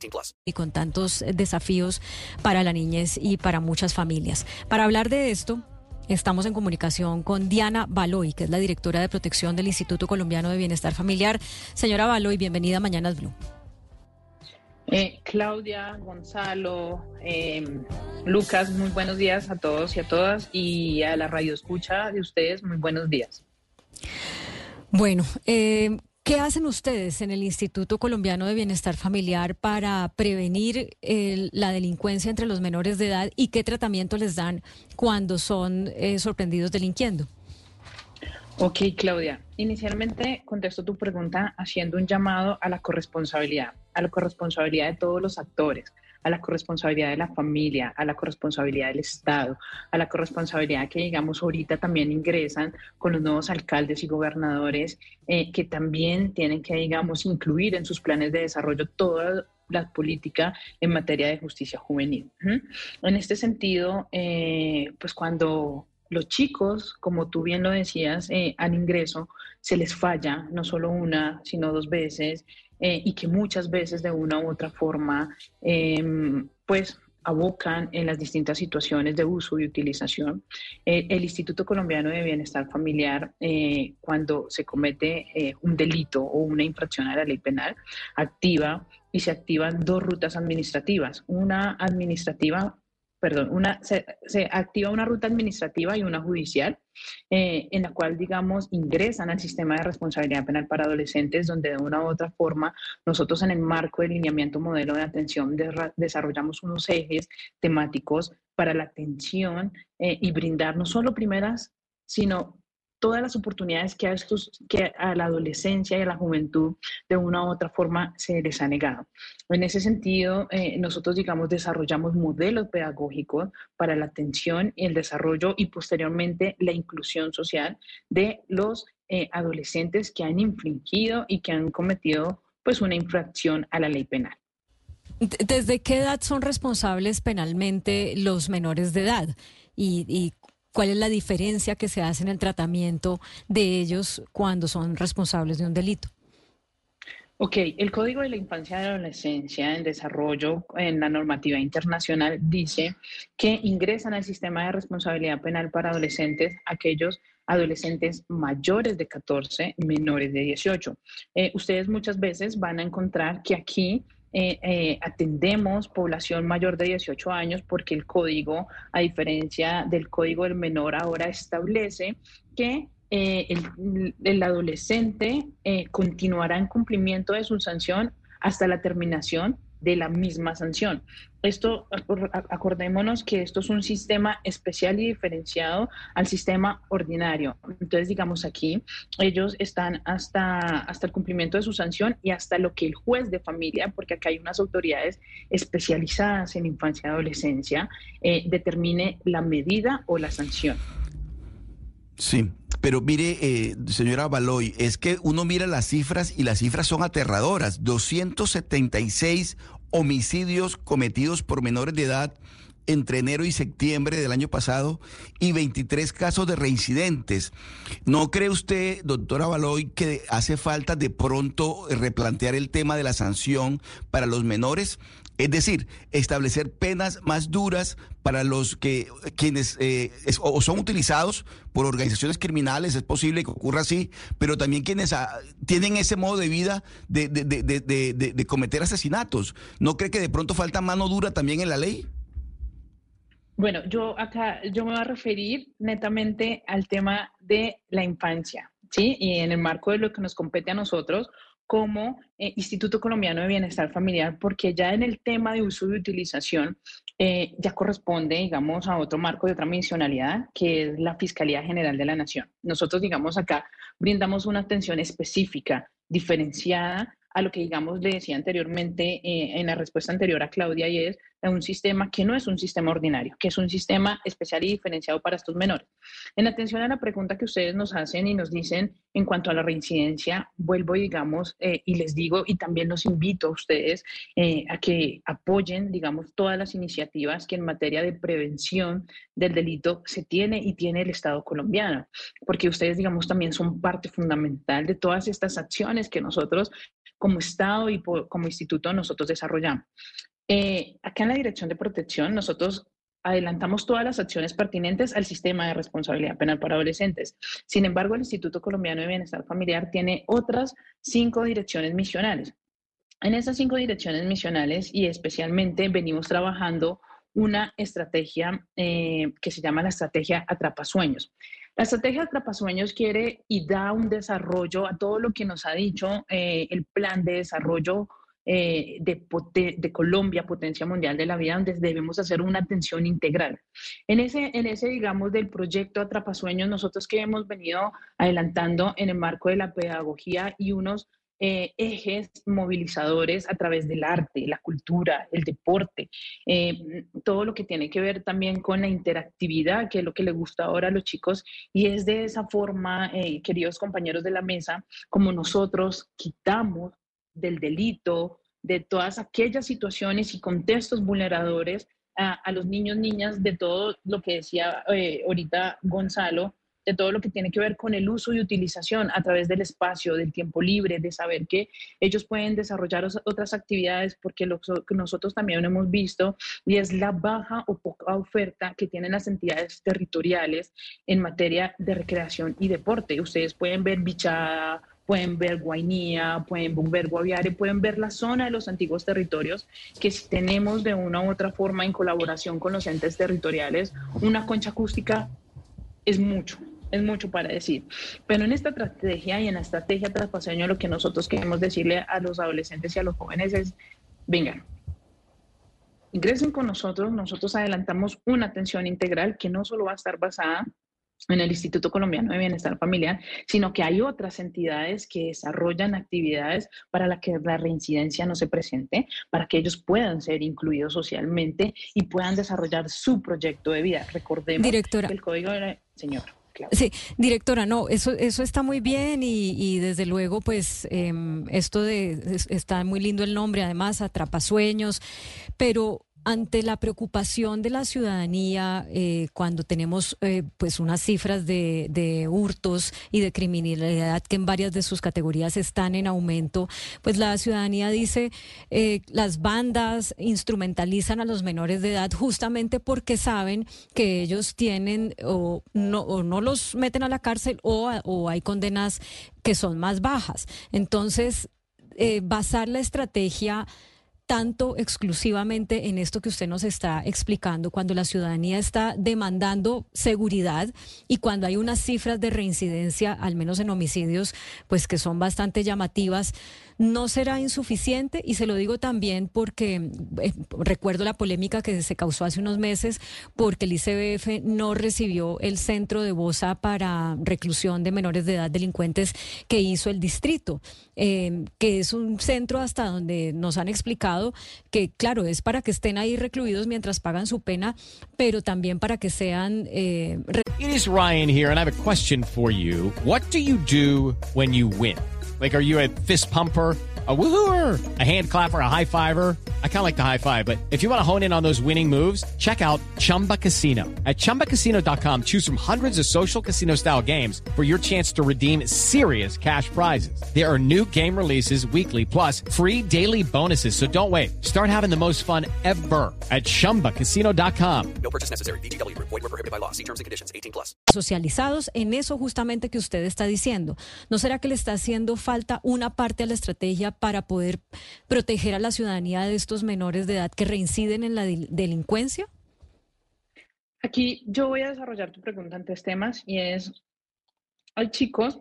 18 plus. y con tantos eh, desafíos para la niñez y para muchas familias. Para hablar de esto, estamos en comunicación con Diana Baloy, que es la directora de protección del Instituto Colombiano de Bienestar Familiar. Señora Baloy, bienvenida a Mañanas Blue. Eh, Claudia, Gonzalo, eh, Lucas, muy buenos días a todos y a todas y a la radio escucha de ustedes, muy buenos días. Bueno, eh, ¿qué hacen ustedes en el Instituto Colombiano de Bienestar Familiar para prevenir la delincuencia entre los menores de edad y qué tratamiento les dan cuando son eh, sorprendidos delinquiendo? Ok, Claudia, inicialmente contesto tu pregunta haciendo un llamado a la corresponsabilidad, a la corresponsabilidad de todos los actores, a la corresponsabilidad de la familia, a la corresponsabilidad del Estado, a la corresponsabilidad que, digamos, ahorita también ingresan con los nuevos alcaldes y gobernadores eh, que también tienen que, digamos, incluir en sus planes de desarrollo toda la política en materia de justicia juvenil. En este sentido, eh, pues cuando los chicos, como tú bien lo decías, eh, al ingreso se les falla no solo una, sino dos veces, eh, y que muchas veces de una u otra forma, eh, pues abocan en las distintas situaciones de uso y utilización. Eh, el Instituto Colombiano de Bienestar Familiar, eh, cuando se comete un delito o una infracción a la ley penal, activa y se activan dos rutas administrativas, una administrativa perdón, una, se, activa una ruta administrativa y una judicial, eh, en la cual, digamos, ingresan al sistema de responsabilidad penal para adolescentes, donde de una u otra forma nosotros en el marco del lineamiento modelo de atención de, desarrollamos unos ejes temáticos para la atención eh, y brindar no solo primeras, sino todas las oportunidades que a, estos, que a la adolescencia y a la juventud de una u otra forma se les ha negado. En ese sentido, eh, nosotros, digamos, desarrollamos modelos pedagógicos para la atención y el desarrollo y posteriormente la inclusión social de los eh, adolescentes que han infringido y que han cometido pues una infracción a la ley penal. ¿Desde qué edad son responsables penalmente los menores de edad? Y, y ¿Cuál es la diferencia que se hace en el tratamiento de ellos cuando son responsables de un delito? Ok, el Código de la Infancia y Adolescencia en desarrollo en la normativa internacional dice que ingresan al sistema de responsabilidad penal para adolescentes aquellos adolescentes mayores de 14, menores de 18. Eh, ustedes muchas veces van a encontrar que aquí eh, eh, atendemos población mayor de 18 años porque el código, a diferencia del código del menor, ahora establece que eh, el, el, adolescente continuará en cumplimiento de su sanción hasta la terminación de la misma sanción. Esto, acordémonos que esto es un sistema especial y diferenciado al sistema ordinario. Entonces, digamos aquí, ellos están hasta, hasta el cumplimiento de su sanción y hasta lo que el juez de familia, porque acá hay unas autoridades especializadas en infancia y adolescencia, eh, determine la medida o la sanción. Sí, pero mire, eh, señora Baloy, es que uno mira las cifras y las cifras son aterradoras. 276 homicidios cometidos por menores de edad entre enero y septiembre del año pasado y 23 casos de reincidentes. ¿No cree usted, doctora Baloy, que hace falta de pronto replantear el tema de la sanción para los menores? Es decir, establecer penas más duras para los que quienes eh, o son utilizados por organizaciones criminales, es posible que ocurra así, pero también quienes a, tienen ese modo de vida de, de, de, de, cometer asesinatos. ¿No cree que de pronto falta mano dura también en la ley? Bueno, yo acá yo me voy a referir netamente al tema de la infancia, ¿sí? Y en el marco de lo que nos compete a nosotros como eh, Instituto Colombiano de Bienestar Familiar, porque ya en el tema de uso y utilización eh, ya corresponde, digamos, a otro marco de otra mencionalidad, que es la Fiscalía General de la Nación. Nosotros, digamos, acá brindamos una atención específica, diferenciada a lo que, digamos, le decía anteriormente eh, en la respuesta anterior a Claudia, y es un sistema que no es un sistema ordinario, que es un sistema especial y diferenciado para estos menores. En atención a la pregunta que ustedes nos hacen y nos dicen en cuanto a la reincidencia, vuelvo digamos, eh, y les digo, y también los invito a ustedes eh, a que apoyen, digamos, todas las iniciativas que en materia de prevención del delito se tiene y tiene el Estado colombiano, porque ustedes, digamos, también son parte fundamental de todas estas acciones que nosotros como Estado y como instituto nosotros desarrollamos. Eh, acá en la Dirección de Protección nosotros adelantamos todas las acciones pertinentes al sistema de responsabilidad penal para adolescentes. Sin embargo, el Instituto Colombiano de Bienestar Familiar tiene otras cinco direcciones misionales. En esas cinco direcciones misionales y especialmente venimos trabajando una estrategia eh, que se llama la estrategia Atrapasueños. La estrategia Atrapasueños quiere y da un desarrollo a todo lo que nos ha dicho eh, el plan de desarrollo eh, de, Colombia, potencia mundial de la vida, donde debemos hacer una atención integral. En ese, en ese, digamos, del proyecto Atrapasueños, nosotros que hemos venido adelantando en el marco de la pedagogía y unos eh, ejes movilizadores a través del arte, la cultura, el deporte, eh, todo lo que tiene que ver también con la interactividad, que es lo que le gusta ahora a los chicos. Y es de esa forma, queridos compañeros de la mesa, como nosotros quitamos del delito, de todas aquellas situaciones y contextos vulneradores a, los niños, niñas, de todo lo que decía ahorita Gonzalo, de todo lo que tiene que ver con el uso y utilización a través del espacio, del tiempo libre, de saber que ellos pueden desarrollar otras actividades, porque lo que nosotros también hemos visto y es la baja o poca oferta que tienen las entidades territoriales en materia de recreación y deporte. Ustedes pueden ver Bichada, pueden ver Guainía, pueden ver Guaviare, pueden ver la zona de los antiguos territorios, que si tenemos de una u otra forma en colaboración con los entes territoriales una concha acústica es mucho, es mucho para decir. Pero en esta estrategia y en la estrategia traspaseño lo que nosotros queremos decirle a los adolescentes y a los jóvenes es, vengan, ingresen con nosotros, nosotros adelantamos una atención integral que no solo va a estar basada en el Instituto Colombiano de Bienestar Familiar, sino que hay otras entidades que desarrollan actividades para la que la reincidencia no se presente, para que ellos puedan ser incluidos socialmente y puedan desarrollar su proyecto de vida. Recordemos Directora. que el código de señor. Sí, directora, no, eso, eso está muy bien y, desde luego, pues em, esto de, está muy lindo el nombre, además, Atrapasueños, pero ante la preocupación de la ciudadanía eh, cuando tenemos eh, pues unas cifras de, de, hurtos y de criminalidad que en varias de sus categorías están en aumento, pues la ciudadanía dice eh, las bandas instrumentalizan a los menores de edad justamente porque saben que ellos tienen o no, no los meten a la cárcel o, o hay condenas que son más bajas. Entonces, basar la estrategia tanto exclusivamente en esto que usted nos está explicando, cuando la ciudadanía está demandando seguridad y cuando hay unas cifras de reincidencia, al menos en homicidios, pues que son bastante llamativas no será insuficiente y se lo digo también porque eh, recuerdo la polémica que se causó hace unos meses porque el ICBF no recibió el centro de Bosa para reclusión de menores de edad delincuentes que hizo el distrito, eh, que es un centro hasta donde nos han explicado que, claro, es para que estén ahí recluidos mientras pagan su pena, pero también para que sean... Eh, It is Ryan here and I have a question for you. What do you do when you win? Like, are you a fist pumper? a woohooer, a hand clapper, a high fiver. I kind of like the high five, but if you want to hone in on those winning moves, check out Chumba Casino. At ChumbaCasino.com, choose from hundreds of social casino style games for your chance to redeem serious cash prizes. There are new game releases weekly, plus free daily bonuses. So don't wait. Start having the most fun ever at ChumbaCasino.com. No purchase necessary. BGW. Void were prohibited by law. See terms and conditions. 18 plus. Socializados en eso justamente que usted está diciendo. ¿No será que le está haciendo falta una parte a la estrategia para poder proteger a la ciudadanía de estos menores de edad que reinciden en la delincuencia? Aquí yo voy a desarrollar tu pregunta en tres temas y es, hay chicos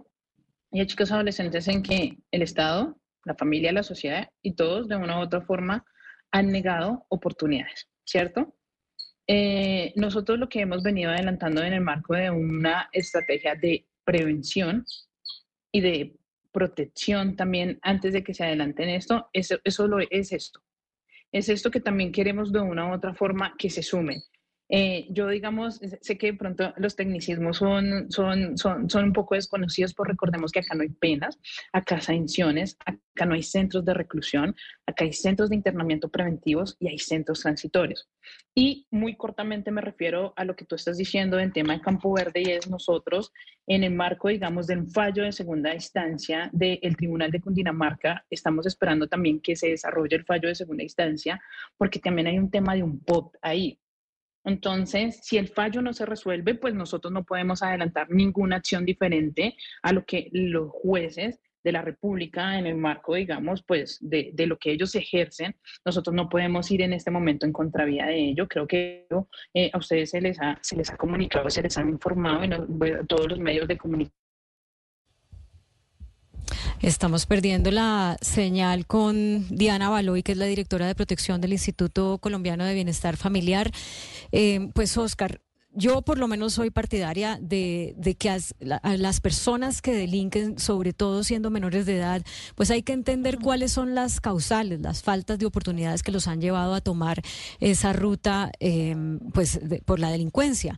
y hay chicos adolescentes en que el Estado, la familia, la sociedad y todos de una u otra forma han negado oportunidades, ¿cierto? Eh, nosotros lo que hemos venido adelantando en el marco de una estrategia de prevención y de protección también antes de que se adelanten esto, eso, eso lo, es esto. Es esto que también queremos de una u otra forma que se sumen. Eh, yo, digamos, sé que de pronto los tecnicismos son, son, son, son un poco desconocidos, pero recordemos que acá no hay penas, acá hay sanciones, acá no hay centros de reclusión, acá hay centros de internamiento preventivos y hay centros transitorios. Y muy cortamente me refiero a lo que tú estás diciendo en tema de Campo Verde y es nosotros en el marco, digamos, del fallo de segunda instancia del Tribunal de Cundinamarca, estamos esperando también que se desarrolle el fallo de segunda instancia porque también hay un tema de un POT ahí. Entonces, si el fallo no se resuelve, pues nosotros no podemos adelantar ninguna acción diferente a lo que los jueces de la República en el marco, digamos, pues de, lo que ellos ejercen, nosotros no podemos ir en este momento en contravía de ello. Creo que eh, a ustedes se les, ha, comunicado, se les han informado en todos los medios de comunicación Estamos perdiendo la señal con Diana Baloy, que es la directora de protección del Instituto Colombiano de Bienestar Familiar. Eh, pues, Oscar, yo por lo menos soy partidaria de, que a, las personas que delinquen, sobre todo siendo menores de edad, pues hay que entender cuáles son las causales, las faltas de oportunidades que los han llevado a tomar esa ruta eh, pues por la delincuencia.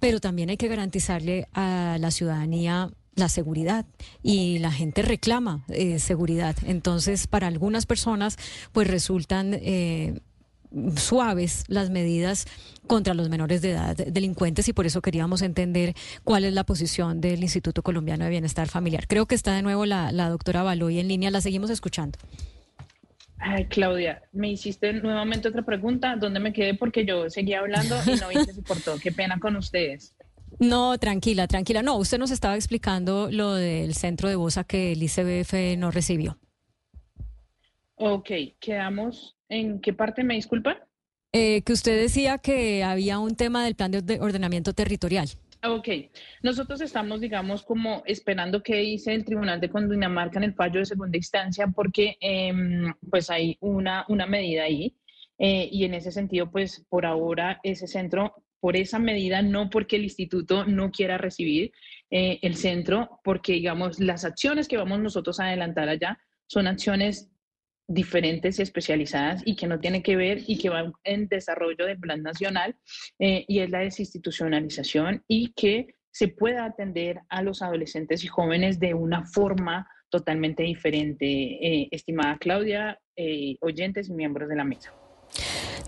Pero también hay que garantizarle a la ciudadanía la seguridad y la gente reclama eh, seguridad. Entonces, para algunas personas, pues resultan eh, suaves las medidas contra los menores de edad delincuentes y por eso queríamos entender cuál es la posición del Instituto Colombiano de Bienestar Familiar. Creo que está de nuevo la, la doctora Baloy en línea, la seguimos escuchando. Ay, Claudia, me hiciste nuevamente otra pregunta. ¿Dónde me quedé? Porque yo seguía hablando y no vi que se cortó. Qué pena con ustedes. No, tranquila, tranquila. No, usted nos estaba explicando lo del centro de Bosa que el ICBF no recibió. Ok, quedamos en qué parte me disculpa? Eh, que usted decía que había un tema del plan de ordenamiento territorial. Ok, nosotros estamos, digamos, como esperando que dice el Tribunal de Cundinamarca en el fallo de segunda instancia, porque em, pues hay una, una medida ahí. Eh, y en ese sentido, pues por ahora ese centro por esa medida, no porque el instituto no quiera recibir eh, el centro, porque digamos, las acciones que vamos nosotros a adelantar allá son acciones diferentes y especializadas y que no tienen que ver y que van en desarrollo del plan nacional eh, y es la desinstitucionalización y que se pueda atender a los adolescentes y jóvenes de una forma totalmente diferente. Eh, estimada Claudia, oyentes y miembros de la mesa.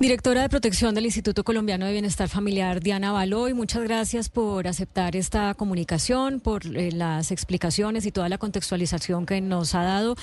Directora de Protección del Instituto Colombiano de Bienestar Familiar, Diana Baloy, muchas gracias por aceptar esta comunicación, por eh, las explicaciones y toda la contextualización que nos ha dado.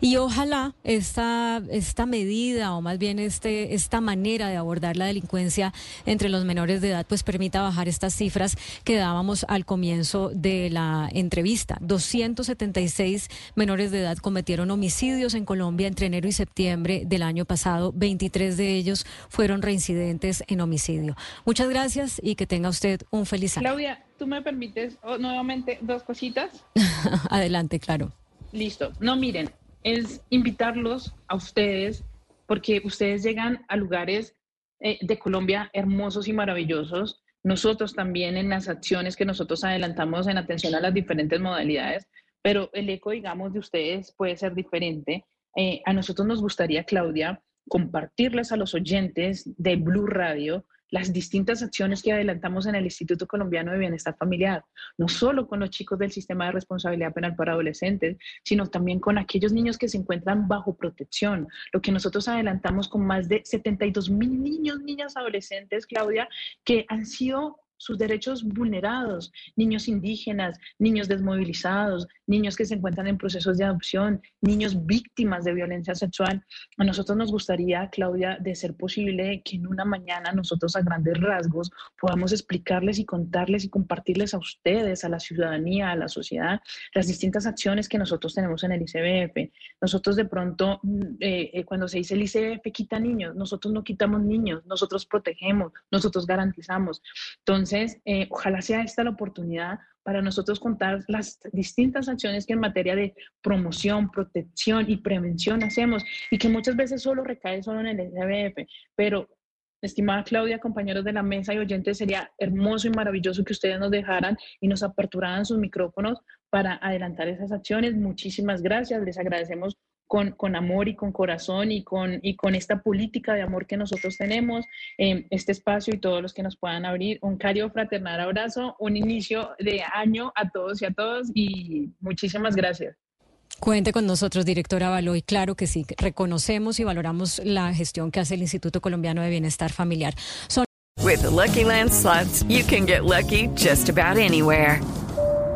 Y ojalá esta, esta medida, o más bien este, esta manera de abordar la delincuencia entre los menores de edad, pues permita bajar estas cifras que dábamos al comienzo de la entrevista. 276 menores de edad cometieron homicidios en Colombia entre enero y septiembre del año pasado, 23 de ellos fueron reincidentes en homicidio. Muchas gracias y que tenga usted un feliz año. Claudia, ¿tú me permites oh, nuevamente dos cositas? Adelante, claro. Listo. No, miren, es invitarlos a ustedes porque ustedes llegan a lugares eh, de Colombia hermosos y maravillosos. Nosotros también en las acciones que nosotros adelantamos en atención a las diferentes modalidades, pero el eco, digamos, de ustedes puede ser diferente. Eh, a nosotros nos gustaría, Claudia, compartirles a los oyentes de Blue Radio las distintas acciones que adelantamos en el Instituto Colombiano de Bienestar Familiar, no solo con los chicos del sistema de responsabilidad penal para adolescentes, sino también con aquellos niños que se encuentran bajo protección. Lo que nosotros adelantamos con más de 72 mil niños, niñas, adolescentes, Claudia, que han sido sus derechos vulnerados, niños indígenas, niños desmovilizados, niños que se encuentran en procesos de adopción, niños víctimas de violencia sexual. A nosotros nos gustaría, Claudia, de ser posible que en una mañana nosotros a grandes rasgos podamos explicarles y contarles y compartirles a ustedes, a la ciudadanía, a la sociedad, las distintas acciones que nosotros tenemos en el ICBF. Nosotros de pronto, mm, eh, eh, cuando se dice el ICBF quita niños, nosotros no quitamos niños, nosotros protegemos, nosotros garantizamos. Eh, ojalá sea esta la oportunidad para nosotros contar las distintas acciones que en materia de promoción, protección y prevención hacemos y que muchas veces solo recae solo en el SBF, pero estimada Claudia, compañeros de la mesa y oyentes, sería hermoso y maravilloso que ustedes nos dejaran y nos aperturaran sus micrófonos para adelantar esas acciones. Muchísimas gracias, les agradecemos con, con, amor y con corazón y con, y con esta política de amor que nosotros tenemos, eh, este espacio y todos los que nos puedan abrir. Un cario fraternal abrazo, un inicio de año a todos y a todos y muchísimas gracias. Cuente con nosotros, directora Baloy. Claro que sí, reconocemos y valoramos la gestión que hace el Instituto Colombiano de Bienestar Familiar. Son With the Lucky Land slots, you can get lucky just about anywhere.